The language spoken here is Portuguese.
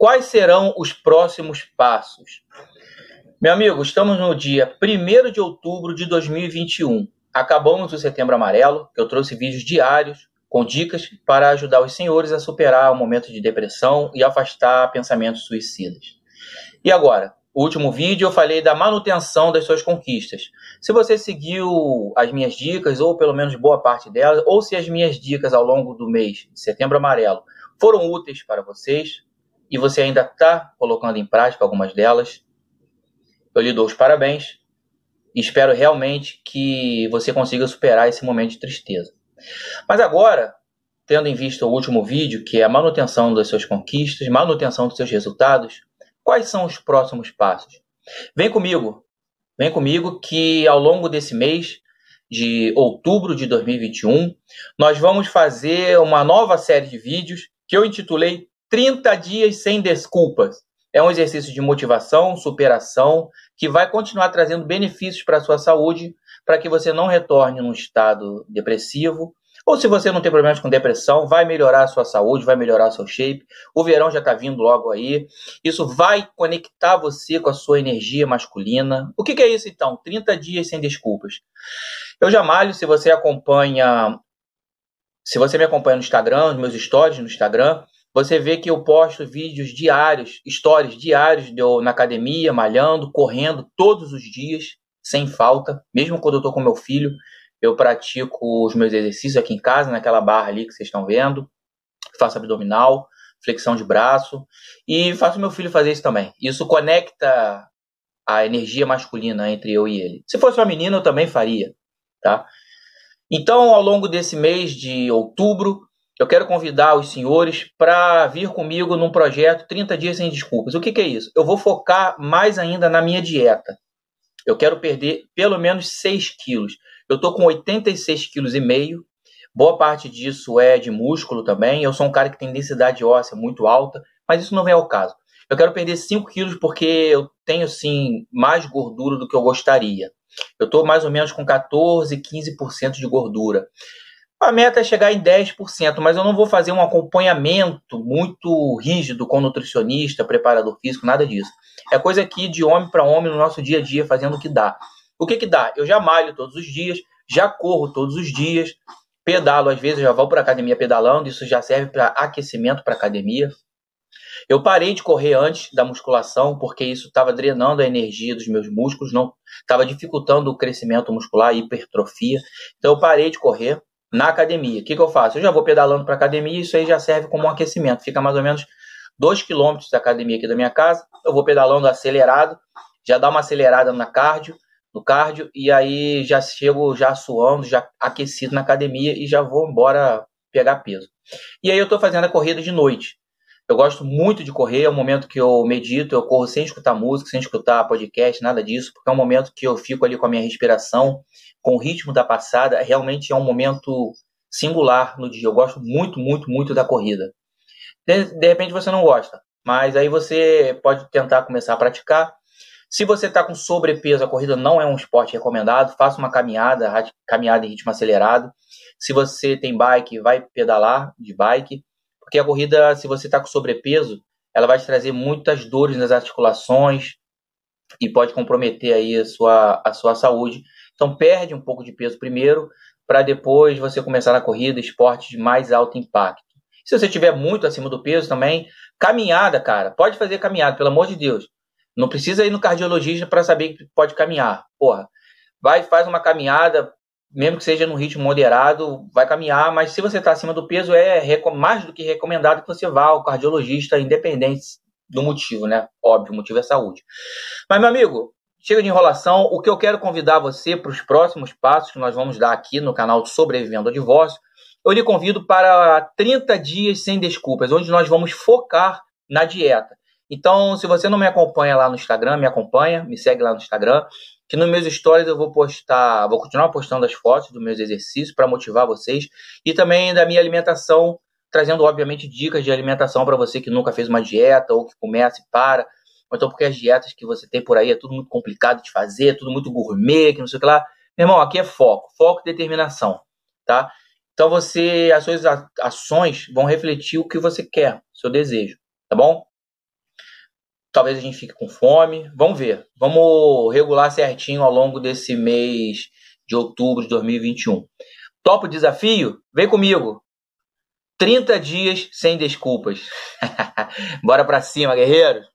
Quais serão os próximos passos? Meu amigo, estamos no dia 1 de outubro de 2021. Acabamos o Setembro Amarelo, que eu trouxe vídeos diários com dicas para ajudar os senhores a superar o momento de depressão e afastar pensamentos suicidas. E agora, o último vídeo eu falei da manutenção das suas conquistas. Se você seguiu as minhas dicas, ou pelo menos boa parte delas, ou se as minhas dicas ao longo do mês de setembro amarelo foram úteis para vocês, e você ainda está colocando em prática algumas delas, eu lhe dou os parabéns e espero realmente que você consiga superar esse momento de tristeza. Mas agora, tendo em vista o último vídeo, que é a manutenção das suas conquistas, manutenção dos seus resultados, quais são os próximos passos? Vem comigo, vem comigo que ao longo desse mês de outubro de 2021, nós vamos fazer uma nova série de vídeos que eu intitulei 30 dias sem desculpas. É um exercício de motivação, superação, que vai continuar trazendo benefícios para a sua saúde, para que você não retorne num estado depressivo. Ou se você não tem problemas com depressão, vai melhorar a sua saúde, vai melhorar o seu shape. O verão já está vindo logo aí. Isso vai conectar você com a sua energia masculina. O que, que é isso então? 30 dias sem desculpas. Eu já malho, se você acompanha. Se você me acompanha no Instagram, nos meus stories no Instagram, você vê que eu posto vídeos diários, stories diários eu na academia, malhando, correndo todos os dias, sem falta. Mesmo quando eu estou com meu filho, eu pratico os meus exercícios aqui em casa, naquela barra ali que vocês estão vendo. Faço abdominal, flexão de braço e faço meu filho fazer isso também. Isso conecta a energia masculina entre eu e ele. Se fosse uma menina, eu também faria, tá? Então, ao longo desse mês de outubro, eu quero convidar os senhores para vir comigo num projeto 30 dias sem desculpas. O que, que, é isso? Eu vou focar mais ainda na minha dieta. Eu quero perder pelo menos 6 quilos. Eu estou com 86,5 kg. Boa parte disso é de músculo também. Eu sou um cara que tem densidade óssea muito alta, mas isso não vem ao caso. Eu quero perder 5 quilos porque eu tenho, sim, mais gordura do que eu gostaria. Eu estou mais ou menos com 14, 15% de gordura. A meta é chegar em 10%, mas eu não vou fazer um acompanhamento muito rígido com nutricionista, preparador físico, nada disso. É coisa aqui de homem para homem no nosso dia a dia, fazendo o que dá. O que que dá? Eu já malho todos os dias, já corro todos os dias, pedalo às vezes, já vou para academia pedalando, isso já serve para aquecimento para academia. Eu parei de correr antes da musculação porque isso estava drenando a energia dos meus músculos, não estava dificultando o crescimento muscular, hipertrofia. Então eu parei de correr na academia. O que, que eu faço? Eu já vou pedalando para academia e isso aí já serve como um aquecimento. Fica mais ou menos 2 km da academia aqui da minha casa. Eu vou pedalando acelerado, já dá uma acelerada na cardio, no cardio, e aí já chego já suando, já aquecido na academia e já vou embora pegar peso. E aí eu estou fazendo a corrida de noite. Eu gosto muito de correr, é um momento que eu medito, eu corro sem escutar música, sem escutar podcast, nada disso, porque é um momento que eu fico ali com a minha respiração, com o ritmo da passada, realmente é um momento singular no dia. Eu gosto muito, muito, muito da corrida. De, de repente você não gosta, mas aí você pode tentar começar a praticar. Se você está com sobrepeso, a corrida não é um esporte recomendado. Faça uma caminhada, caminhada em ritmo acelerado. Se você tem bike, vai pedalar de bike, porque a corrida, se você está com sobrepeso, ela vai te trazer muitas dores nas articulações e pode comprometer aí a sua, a sua saúde. Então perde um pouco de peso primeiro, para depois você começar na corrida, esporte de mais alto impacto. Se você tiver muito acima do peso também, caminhada, cara, pode fazer caminhada, pelo amor de Deus. Não precisa ir no cardiologista para saber que pode caminhar. Porra, vai faz uma caminhada, mesmo que seja no ritmo moderado, vai caminhar, mas se você está acima do peso, é mais do que recomendado que você vá ao cardiologista, independente do motivo, né? Óbvio, o motivo é saúde. Mas, meu amigo, chega de enrolação. O que eu quero convidar você para os próximos passos que nós vamos dar aqui no canal Sobrevivendo ao Divórcio, eu lhe convido para 30 dias sem desculpas, onde nós vamos focar na dieta. Então, se você não me acompanha lá no Instagram, me acompanha, me segue lá no Instagram, que nos meus stories eu vou postar, vou continuar postando as fotos dos meus exercícios para motivar vocês e também da minha alimentação, trazendo obviamente dicas de alimentação para você que nunca fez uma dieta ou que começa e para ou então porque as dietas que você tem por aí é tudo muito complicado de fazer, é tudo muito gourmet, que não sei o que lá. Meu irmão, aqui é foco, foco e determinação, tá? Então você, as suas ações vão refletir o que você quer, seu desejo, tá bom? Talvez a gente fique com fome. Vamos ver. Vamos regular certinho ao longo desse mês de outubro de 2021. Topa o desafio? Vem comigo. 30 dias sem desculpas. Bora pra cima, guerreiros!